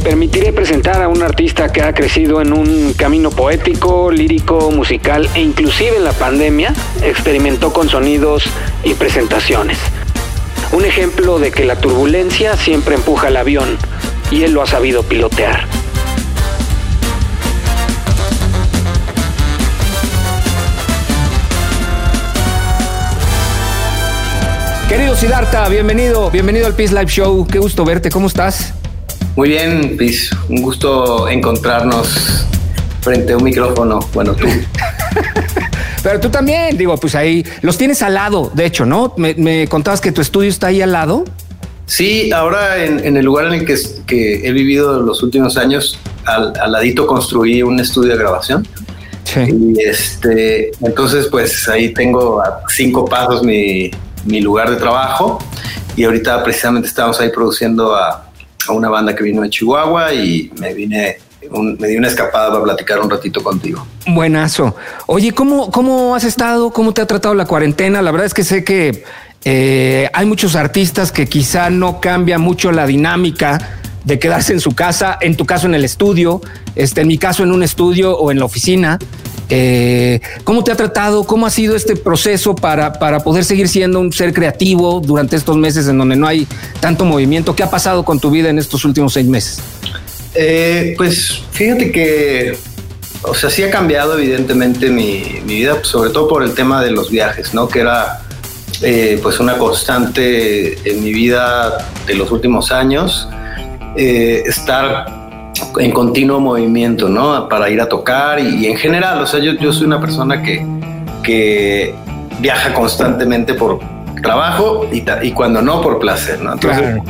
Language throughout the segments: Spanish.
permitiré presentar a un artista que ha crecido en un camino poético, lírico, musical e inclusive en la pandemia experimentó con sonidos y presentaciones. Un ejemplo de que la turbulencia siempre empuja el avión y él lo ha sabido pilotear. Querido Siddhartha, bienvenido, bienvenido al Peace Live Show. Qué gusto verte, ¿cómo estás? Muy bien, Peace. Un gusto encontrarnos frente a un micrófono. Bueno, tú. Pero tú también, digo, pues ahí los tienes al lado, de hecho, ¿no? Me, contabas que tu estudio está ahí al lado. Sí, ahora en, el lugar en el que, he vivido los últimos años, al, ladito construí un estudio de grabación. Sí. Y este, entonces, pues ahí tengo a cinco pasos mi, mi lugar de trabajo y ahorita precisamente estamos ahí produciendo a, una banda que vino de Chihuahua y me vine me di una escapada para platicar un ratito contigo. Buenazo. Oye, ¿cómo, ¿cómo has estado? ¿Cómo te ha tratado la cuarentena? La verdad es que sé que eh, hay muchos artistas que quizá no cambia mucho la dinámica de quedarse en su casa, en tu caso en el estudio, este, en mi caso en un estudio o en la oficina. Eh, ¿Cómo te ha tratado? ¿Cómo ha sido este proceso para, para poder seguir siendo un ser creativo durante estos meses en donde no hay tanto movimiento? ¿Qué ha pasado con tu vida en estos últimos seis meses? Eh, pues fíjate que, o sea, sí ha cambiado evidentemente mi, vida, sobre todo por el tema de los viajes, ¿no? Que era eh, pues una constante en mi vida de los últimos años, estar en continuo movimiento, ¿no? Para ir a tocar y, en general, o sea, yo, yo soy una persona que, que viaja constantemente por trabajo y, y, cuando no por placer, ¿no? Entonces,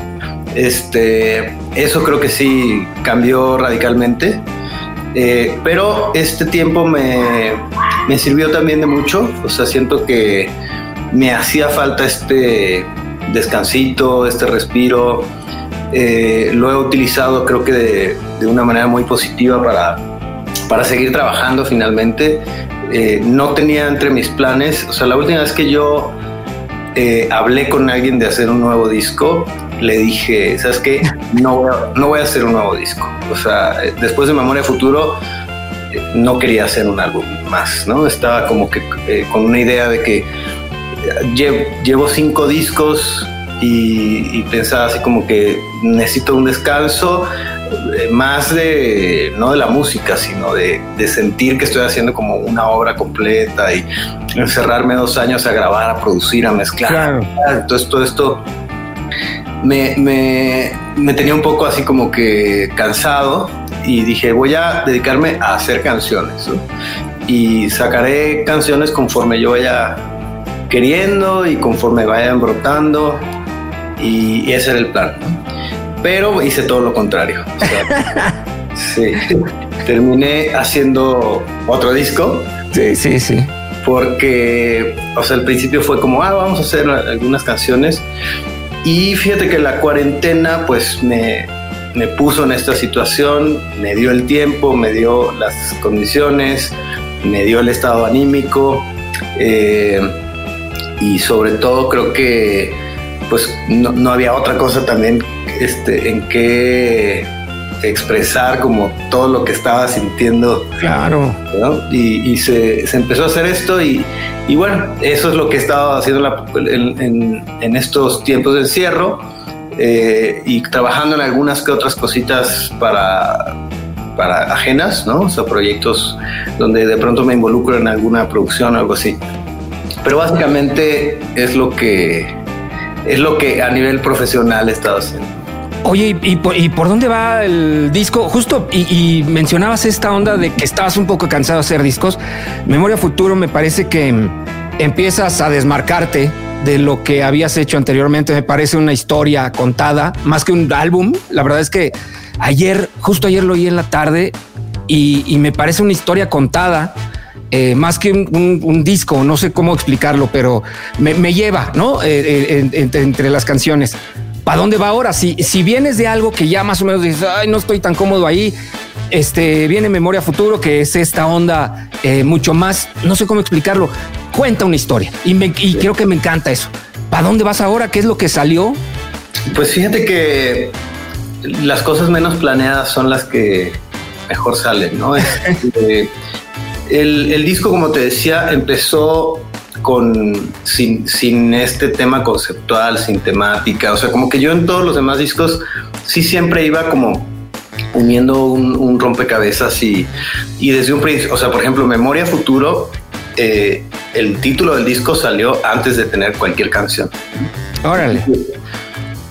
este, eso creo que sí cambió radicalmente, eh, pero este tiempo me, me sirvió también de mucho, o sea, siento que me hacía falta este descansito, este respiro, eh, lo he utilizado creo que de, una manera muy positiva para, para seguir trabajando finalmente. Eh, no tenía entre mis planes, o sea, la última vez que yo eh, hablé con alguien de hacer un nuevo disco, le dije, ¿sabes qué? No no voy a hacer un nuevo disco. O sea, después de Memoria Futuro, no quería hacer un álbum más, ¿no? Estaba como que con una idea de que llevo cinco discos, y, pensaba así como que necesito un descanso eh, más de no de la música sino de, sentir que estoy haciendo como una obra completa y encerrarme dos años a grabar a producir a mezclar. Entonces todo esto me, me, tenía un poco así como que cansado y dije voy a dedicarme a hacer canciones y sacaré canciones conforme yo vaya queriendo y conforme vayan brotando y, ese era el plan. Pero hice todo lo contrario. sí, terminé haciendo otro disco. Sí, sí, sí. Porque, o sea, al principio fue como, ah, vamos a hacer algunas canciones. Y fíjate que la cuarentena, pues me, me puso en esta situación, me dio el tiempo, me dio las condiciones, me dio el estado anímico. Eh, y sobre todo creo que pues no, había otra cosa también este, en que expresar como todo lo que estaba sintiendo. Claro. Y, se, empezó a hacer esto y, bueno, eso es lo que he estado haciendo en, estos tiempos de encierro eh, y trabajando en algunas que otras cositas para, para ajenas, ¿no? O sea, proyectos donde de pronto me involucro en alguna producción o algo así. Pero básicamente es lo que es lo que a nivel profesional he estado haciendo. Oye, ¿y, por, dónde va el disco? Justo, y, mencionabas esta onda de que estabas un poco cansado de hacer discos. Memoria Futuro me parece que empiezas a desmarcarte de lo que habías hecho anteriormente. Me parece una historia contada, más que un álbum. La verdad es que ayer, justo ayer lo oí en la tarde y me parece una historia contada eh, más que un, disco, no sé cómo explicarlo, pero me, lleva, ¿no? Eh, eh, entre, las canciones. ¿Para dónde va ahora? Si, si vienes de algo que ya más o menos dices, ay, no estoy tan cómodo ahí, este, viene Memoria Futuro, que es esta onda mucho más, no sé cómo explicarlo, cuenta una historia y, y creo que me encanta eso. ¿Para dónde vas ahora? ¿Qué es lo que salió? Pues fíjate que las cosas menos planeadas son las que mejor salen, ¿no? Este, el, el, disco, como te decía, empezó con sin, sin, este tema conceptual, sin temática. O sea, como que yo en todos los demás discos sí siempre iba como uniendo un, rompecabezas y, y, desde un principio, o sea, por ejemplo, Memoria Futuro, eh, el título del disco salió antes de tener cualquier canción. Órale.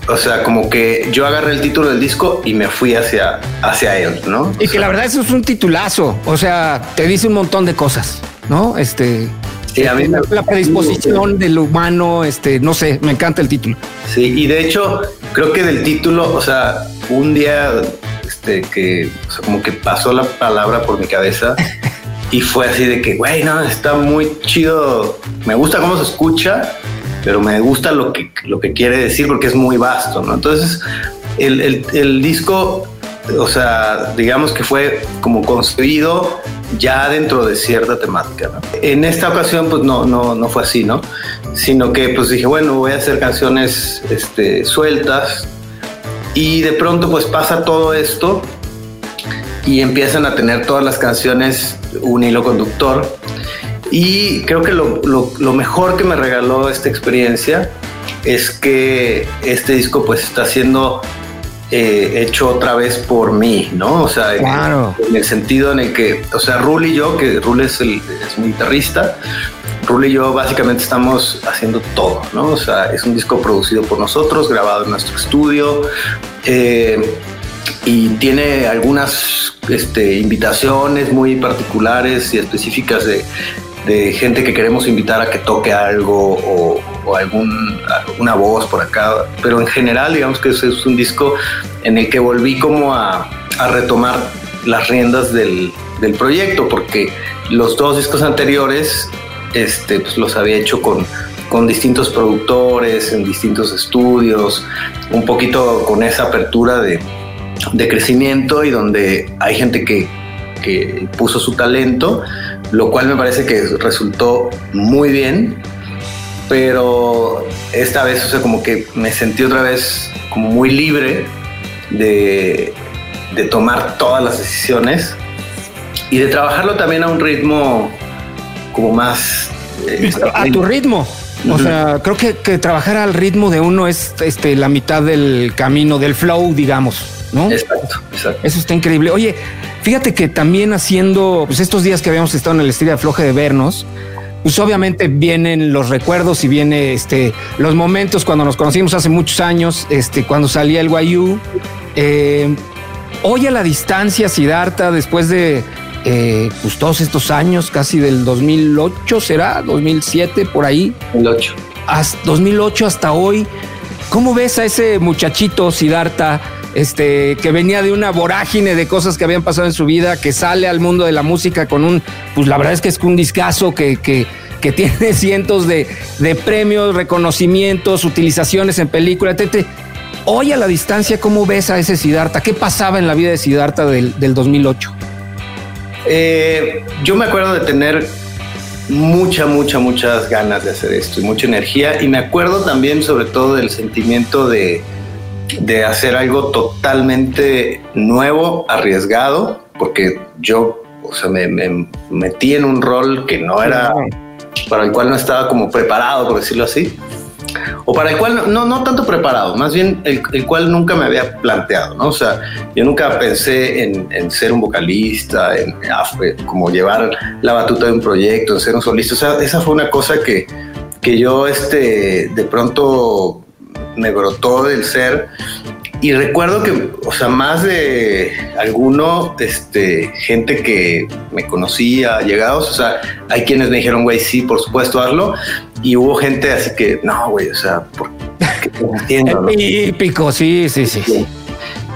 O sea, como que yo agarré el título del disco y me fui hacia, hacia él, ¿no? Y que la verdad eso es un titulazo. O sea, te dice un montón de cosas, ¿no? Este. Sí, a mí la, la predisposición del humano, este, no sé, me encanta el título. Sí, y de hecho, creo que del título, o sea, un día este, que, o sea, como que pasó la palabra por mi cabeza y fue así de que, güey, no, está muy chido, me gusta cómo se escucha pero me gusta lo que, lo que quiere decir porque es muy vasto, ¿no? Entonces, el, el, disco, o sea, digamos que fue como construido ya dentro de cierta temática. En esta ocasión, pues no, no, no fue así, ¿no? Sino que pues dije, bueno, voy a hacer canciones este, sueltas y de pronto pues pasa todo esto y empiezan a tener todas las canciones un hilo conductor y creo que lo, lo, mejor que me regaló esta experiencia es que este disco pues está siendo eh, hecho otra vez por mí, ¿no? O sea, en, el sentido en el que, o sea, Rul y yo, que Rul es, el, es mi guitarrista, Rul y yo básicamente estamos haciendo todo, ¿no? O sea, es un disco producido por nosotros, grabado en nuestro estudio. Eh, y tiene algunas este, invitaciones muy particulares y específicas de de gente que queremos invitar a que toque algo o, algún, alguna voz por acá, pero en general digamos que es, un disco en el que volví como a, a retomar las riendas del, del, proyecto, porque los dos discos anteriores este, pues los había hecho con, con distintos productores, en distintos estudios, un poquito con esa apertura de, de crecimiento y donde hay gente que, que puso su talento lo cual me parece que resultó muy bien, pero esta vez, o sea, como que me sentí otra vez como muy libre de, de tomar todas las decisiones y de trabajarlo también a un ritmo como más... Eh, a tu ritmo. O sea, creo que, que, trabajar al ritmo de uno es este, la mitad del camino, del flow, digamos, ¿no? Exacto, exacto. Eso está increíble. Oye, Fíjate que también haciendo pues estos días que habíamos estado en el estilo de floje de vernos, pues obviamente vienen los recuerdos y viene este los momentos cuando nos conocimos hace muchos años, este cuando salía el Guayú. Eh, hoy a la distancia, Siddhartha, después de eh, pues todos estos años, casi del 2008 será, 2007 por ahí. 2008. Hasta 2008 hasta hoy. ¿Cómo ves a ese muchachito Siddhartha? Este, que venía de una vorágine de cosas que habían pasado en su vida, que sale al mundo de la música con un, pues la verdad es que es un discazo que, que, que tiene cientos de, de, premios, reconocimientos, utilizaciones en películas, etc. Hoy a la distancia, ¿cómo ves a ese Siddhartha? ¿Qué pasaba en la vida de Siddhartha del, del 2008? Eh, yo me acuerdo de tener mucha, mucha, muchas ganas de hacer esto y mucha energía. Y me acuerdo también sobre todo del sentimiento de, de hacer algo totalmente nuevo, arriesgado, porque yo, o sea, me, metí en un rol que no era, para el cual no estaba como preparado, por decirlo así, o para el cual no, no tanto preparado, más bien el, cual nunca me había planteado, ¿no? O sea, yo nunca pensé en, ser un vocalista, en, como llevar la batuta de un proyecto, en ser un solista, o sea, esa fue una cosa que, que yo, este, de pronto me brotó del ser. Y recuerdo que, o sea, más de alguno, este, gente que me conocía, llegados, o sea, hay quienes me dijeron, güey, sí, por supuesto, hazlo. Y hubo gente así que, no, güey, o sea, ¿por qué entiendo? Típico, sí, sí, sí.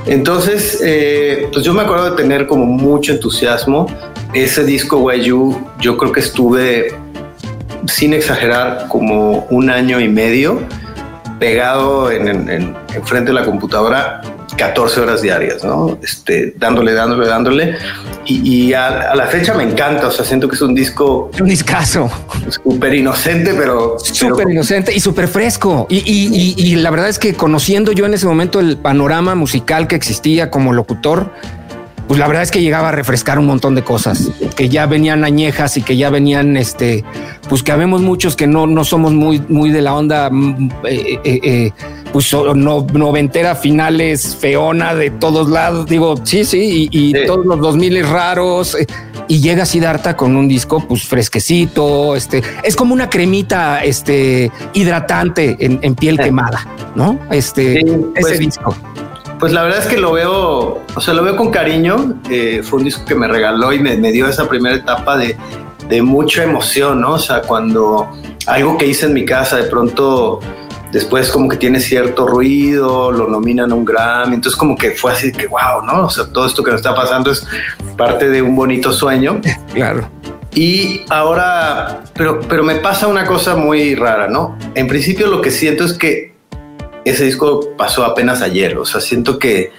Entonces, eh, pues yo me acuerdo de tener como mucho entusiasmo. Ese disco, güey, yo, yo creo que estuve, sin exagerar, como un año y medio pegado en, frente de la computadora 14 horas diarias, ¿no? Este, dándole, dándole, dándole. Y, a, la fecha me encanta, o sea, siento que es un disco... Un discazo. Súper inocente, pero... Súper inocente y súper fresco. Y, y, y la verdad es que conociendo yo en ese momento el panorama musical que existía como locutor, pues la verdad es que llegaba a refrescar un montón de cosas que ya venían añejas y que ya venían, este, pues que habemos muchos que no, no somos muy, muy de la onda, mm, eh, eh, eh, pues no, noventera, finales, feona de todos lados. Digo, sí, sí, y, todos los dos miles raros. y llega Siddhartha con un disco, pues fresquecito. Este es como una cremita, este hidratante en, piel quemada, no? Este, ese pues, disco. Pues la verdad es que lo veo, o sea, lo veo con cariño. Eh, fue un disco que me regaló y me, dio esa primera etapa de, mucha emoción, ¿no? O sea, cuando algo que hice en mi casa de pronto después como que tiene cierto ruido, lo nominan a un Grammy, entonces como que fue así que wow, ¿no? O sea, todo esto que nos está pasando es parte de un bonito sueño. Claro. Y ahora, pero, pero me pasa una cosa muy rara, ¿no? En principio lo que siento es que ese disco pasó apenas ayer, o sea, siento que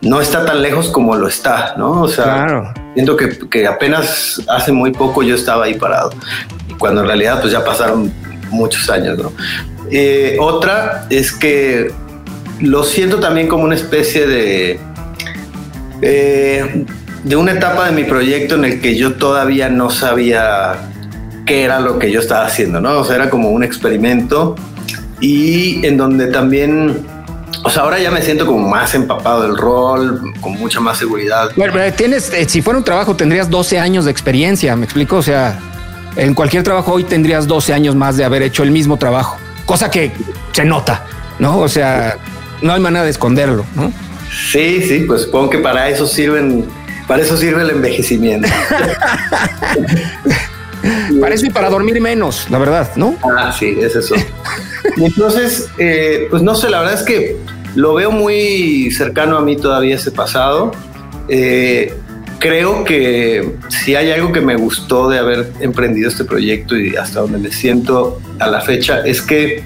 no está tan lejos como lo está, ¿no? O sea, siento que, apenas hace muy poco yo estaba ahí parado, cuando en realidad pues ya pasaron muchos años, ¿no? Eh, otra es que lo siento también como una especie de... Eh, de una etapa de mi proyecto en el que yo todavía no sabía qué era lo que yo estaba haciendo, ¿no? O sea, era como un experimento y en donde también o sea, ahora ya me siento como más empapado del rol, con mucha más seguridad. Bueno, tienes, eh, si fuera un trabajo, tendrías 12 años de experiencia, ¿me explico? O sea, en cualquier trabajo hoy tendrías 12 años más de haber hecho el mismo trabajo, cosa que se nota, ¿no? O sea, no hay manera de esconderlo, ¿no? Sí, sí, pues supongo que para eso sirven, para eso sirve el envejecimiento. para eso y para dormir menos, la verdad, ¿no? Ah, sí, es eso. entonces, eh, pues no sé, la verdad es que lo veo muy cercano a mí todavía ese pasado. Eh, creo que si hay algo que me gustó de haber emprendido este proyecto y hasta donde me siento a la fecha es que,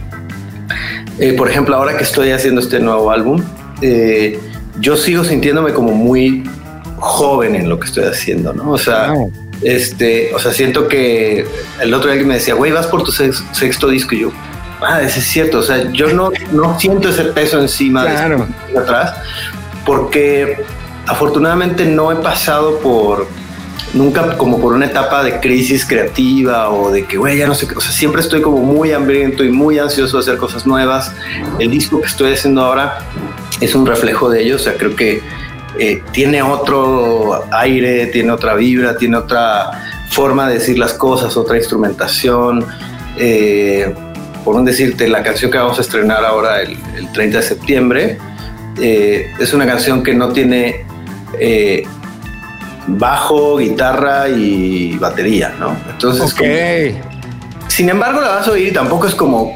eh, por ejemplo, ahora que estoy haciendo este nuevo álbum, yo sigo sintiéndome como muy joven en lo que estoy haciendo, ¿no? O sea, este, o sea, siento que el otro día que me decía, güey, vas por tu sexto disco y yo, ah, ese es cierto, o sea, yo no, no siento ese peso encima de atrás, porque afortunadamente no he pasado por nunca como por una etapa de crisis creativa o de que, güey, ya no sé qué, o sea, siempre estoy como muy hambriento y muy ansioso de hacer cosas nuevas. El disco que estoy haciendo ahora es un reflejo de ello, o sea, creo que eh, tiene otro aire, tiene otra vibra, tiene otra forma de decir las cosas, otra instrumentación. Eh, por decirte, la canción que vamos a estrenar ahora el, 30 de septiembre eh, es una canción que no tiene bajo, guitarra y batería, ¿no? Entonces, sin embargo, la vas a oír y tampoco es como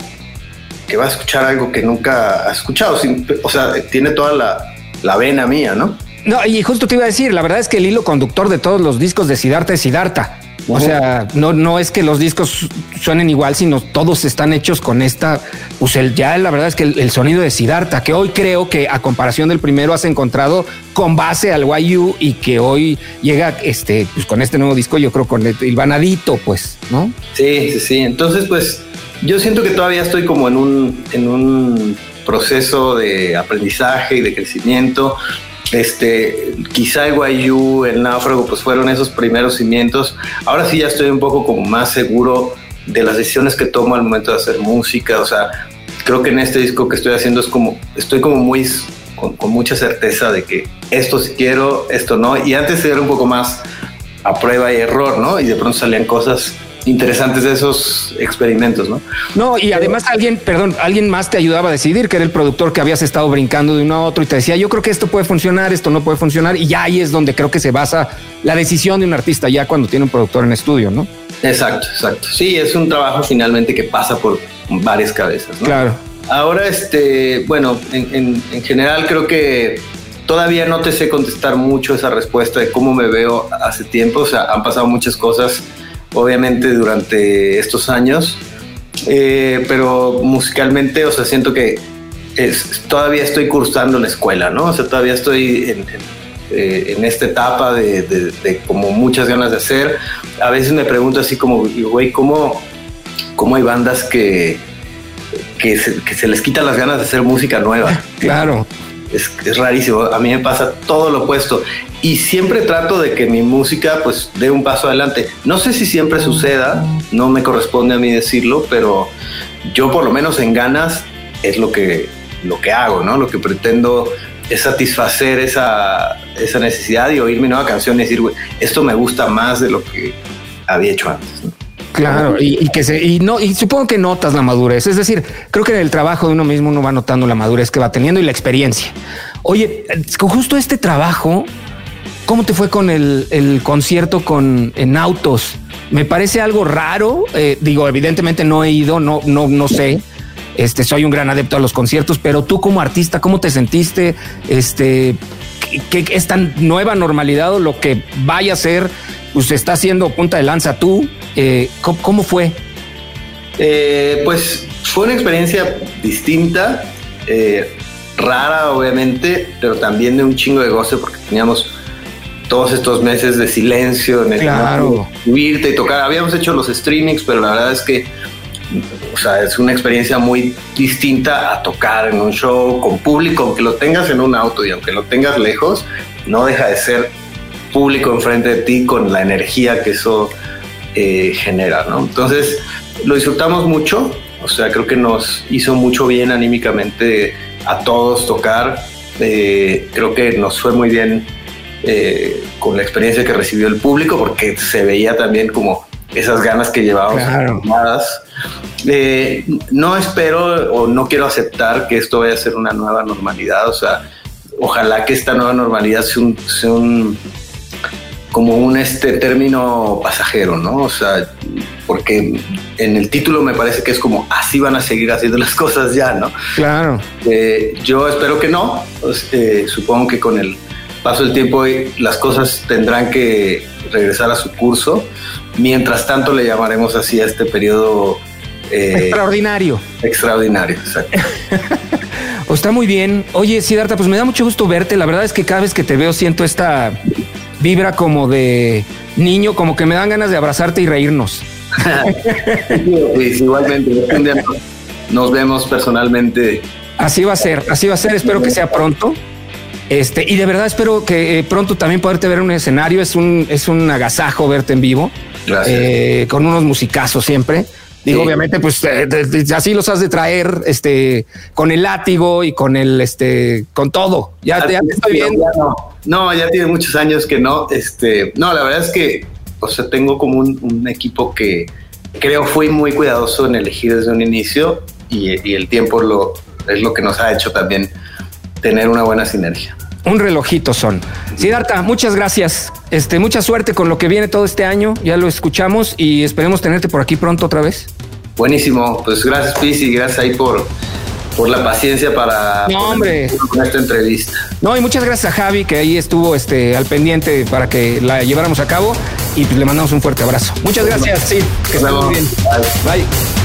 que vas a escuchar algo que nunca has escuchado. o sea, tiene toda la, la vena mía, ¿no? No, y justo te iba a decir, la verdad es que el hilo conductor de todos los discos de Siddhartha es Siddhartha. O sea, no, no es que los discos suenen igual, sino todos están hechos con esta, pues el, ya la verdad es que el, sonido de Siddhartha, que hoy creo que a comparación del primero has encontrado con base al YU y que hoy llega este, pues con este nuevo disco, yo creo con el, el vanadito, pues, ¿no? Sí, sí, sí. Entonces, pues yo siento que todavía estoy como en un, en un proceso de aprendizaje y de crecimiento. Este, quizá el Guayú, el náufrago, pues fueron esos primeros cimientos. Ahora sí ya estoy un poco como más seguro de las decisiones que tomo al momento de hacer música. O sea, creo que en este disco que estoy haciendo es como, estoy como muy con, mucha certeza de que esto sí quiero, esto no. Y antes era un poco más a prueba y error, ¿no? Y de pronto salían cosas interesantes de esos experimentos, ¿no? No, y además alguien, perdón, alguien más te ayudaba a decidir, que era el productor que habías estado brincando de uno a otro y te decía, yo creo que esto puede funcionar, esto no puede funcionar, y ya ahí es donde creo que se basa la decisión de un artista ya cuando tiene un productor en estudio, ¿no? Exacto, exacto. Sí, es un trabajo finalmente que pasa por varias cabezas, ¿no? Claro. Ahora, este, bueno, en, en general creo que todavía no te sé contestar mucho esa respuesta de cómo me veo hace tiempo, o sea, han pasado muchas cosas obviamente durante estos años, eh, pero musicalmente, o sea, siento que es, todavía estoy cursando la escuela, ¿no? O sea, todavía estoy en, eh, esta etapa de, como muchas ganas de hacer. A veces me pregunto así como, güey, ¿cómo, ¿cómo hay bandas que, que se, les quitan las ganas de hacer música nueva? Claro. Es, es, rarísimo. A mí me pasa todo lo opuesto. Y siempre trato de que mi música pues dé un paso adelante. No sé si siempre suceda, no me corresponde a mí decirlo, pero yo por lo menos en ganas es lo que, lo que hago, ¿no? Lo que pretendo es satisfacer esa, esa necesidad y oír mi nueva canción y decir, esto me gusta más de lo que había hecho antes. Claro, y, que se, y no, y supongo que notas la madurez. Es decir, creo que en el trabajo de uno mismo uno va notando la madurez que va teniendo y la experiencia. Oye, con justo este trabajo, ¿cómo te fue con el, el concierto con en autos? Me parece algo raro. Eh, digo, evidentemente no he ido, no, no, no sé. Este, soy un gran adepto a los conciertos, pero tú como artista, ¿cómo te sentiste? Este, ¿qué, es tan nueva normalidad o lo que vaya a ser? Pues está haciendo punta de lanza tú. Eh, ¿cómo, fue? Eh, pues fue una experiencia distinta, eh, rara obviamente, pero también de un chingo de goce porque teníamos todos estos meses de silencio en el claro. subirte y tocar. Habíamos hecho los streamings, pero la verdad es que o sea, es una experiencia muy distinta a tocar en un show con público, aunque lo tengas en un auto y aunque lo tengas lejos, no deja de ser público enfrente de ti con la energía que eso eh, genera, ¿no? Entonces, lo disfrutamos mucho, o sea, creo que nos hizo mucho bien anímicamente a todos tocar, eh, creo que nos fue muy bien eh, con la experiencia que recibió el público, porque se veía también como esas ganas que llevábamos claro. Eh, no espero o no quiero aceptar que esto vaya a ser una nueva normalidad, o sea, ojalá que esta nueva normalidad sea un, como un este término pasajero, ¿no? O sea, porque en el título me parece que es como así van a seguir haciendo las cosas ya, ¿no? Claro. Eh, yo espero que no, pues, eh, supongo que con el paso del tiempo las cosas tendrán que regresar a su curso. Mientras tanto le llamaremos así a este periodo eh, extraordinario. Extraordinario, exacto. está muy bien. Oye, Siddhartha, pues me da mucho gusto verte. La verdad es que cada vez que te veo siento esta vibra como de niño, como que me dan ganas de abrazarte y reírnos. igualmente, nos vemos personalmente. Así va a ser, así va a ser. Espero que sea pronto. Este, y de verdad espero que eh, pronto también poderte ver en un escenario. Es un, es un agasajo verte en vivo. Eh, con unos musicazos siempre. Digo, obviamente, pues eh, así los has de traer, este, con el látigo y con el, este, con todo. Ya, ya te estoy viendo. No, ya tiene muchos años que no. Este, no, la verdad es que, o sea, tengo como un, equipo que creo fui muy cuidadoso en elegir desde un inicio y, y el tiempo lo, es lo que nos ha hecho también tener una buena sinergia un relojito son. Siddhartha, muchas gracias. Este, mucha suerte con lo que viene todo este año. Ya lo escuchamos y esperemos tenerte por aquí pronto otra vez. Buenísimo. Pues gracias, Pis, y gracias ahí por, por la paciencia para esta entrevista. No, y muchas gracias a Javi, que ahí estuvo este, al pendiente para que la lleváramos a cabo. Y pues le mandamos un fuerte abrazo. Muchas gracias, sí, que estén bien. Bye.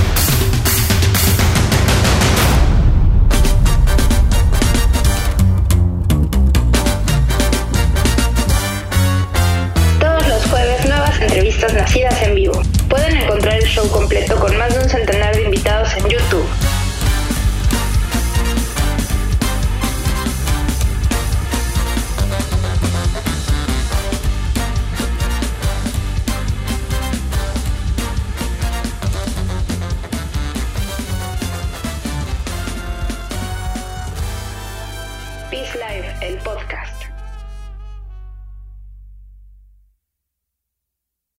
Nacidas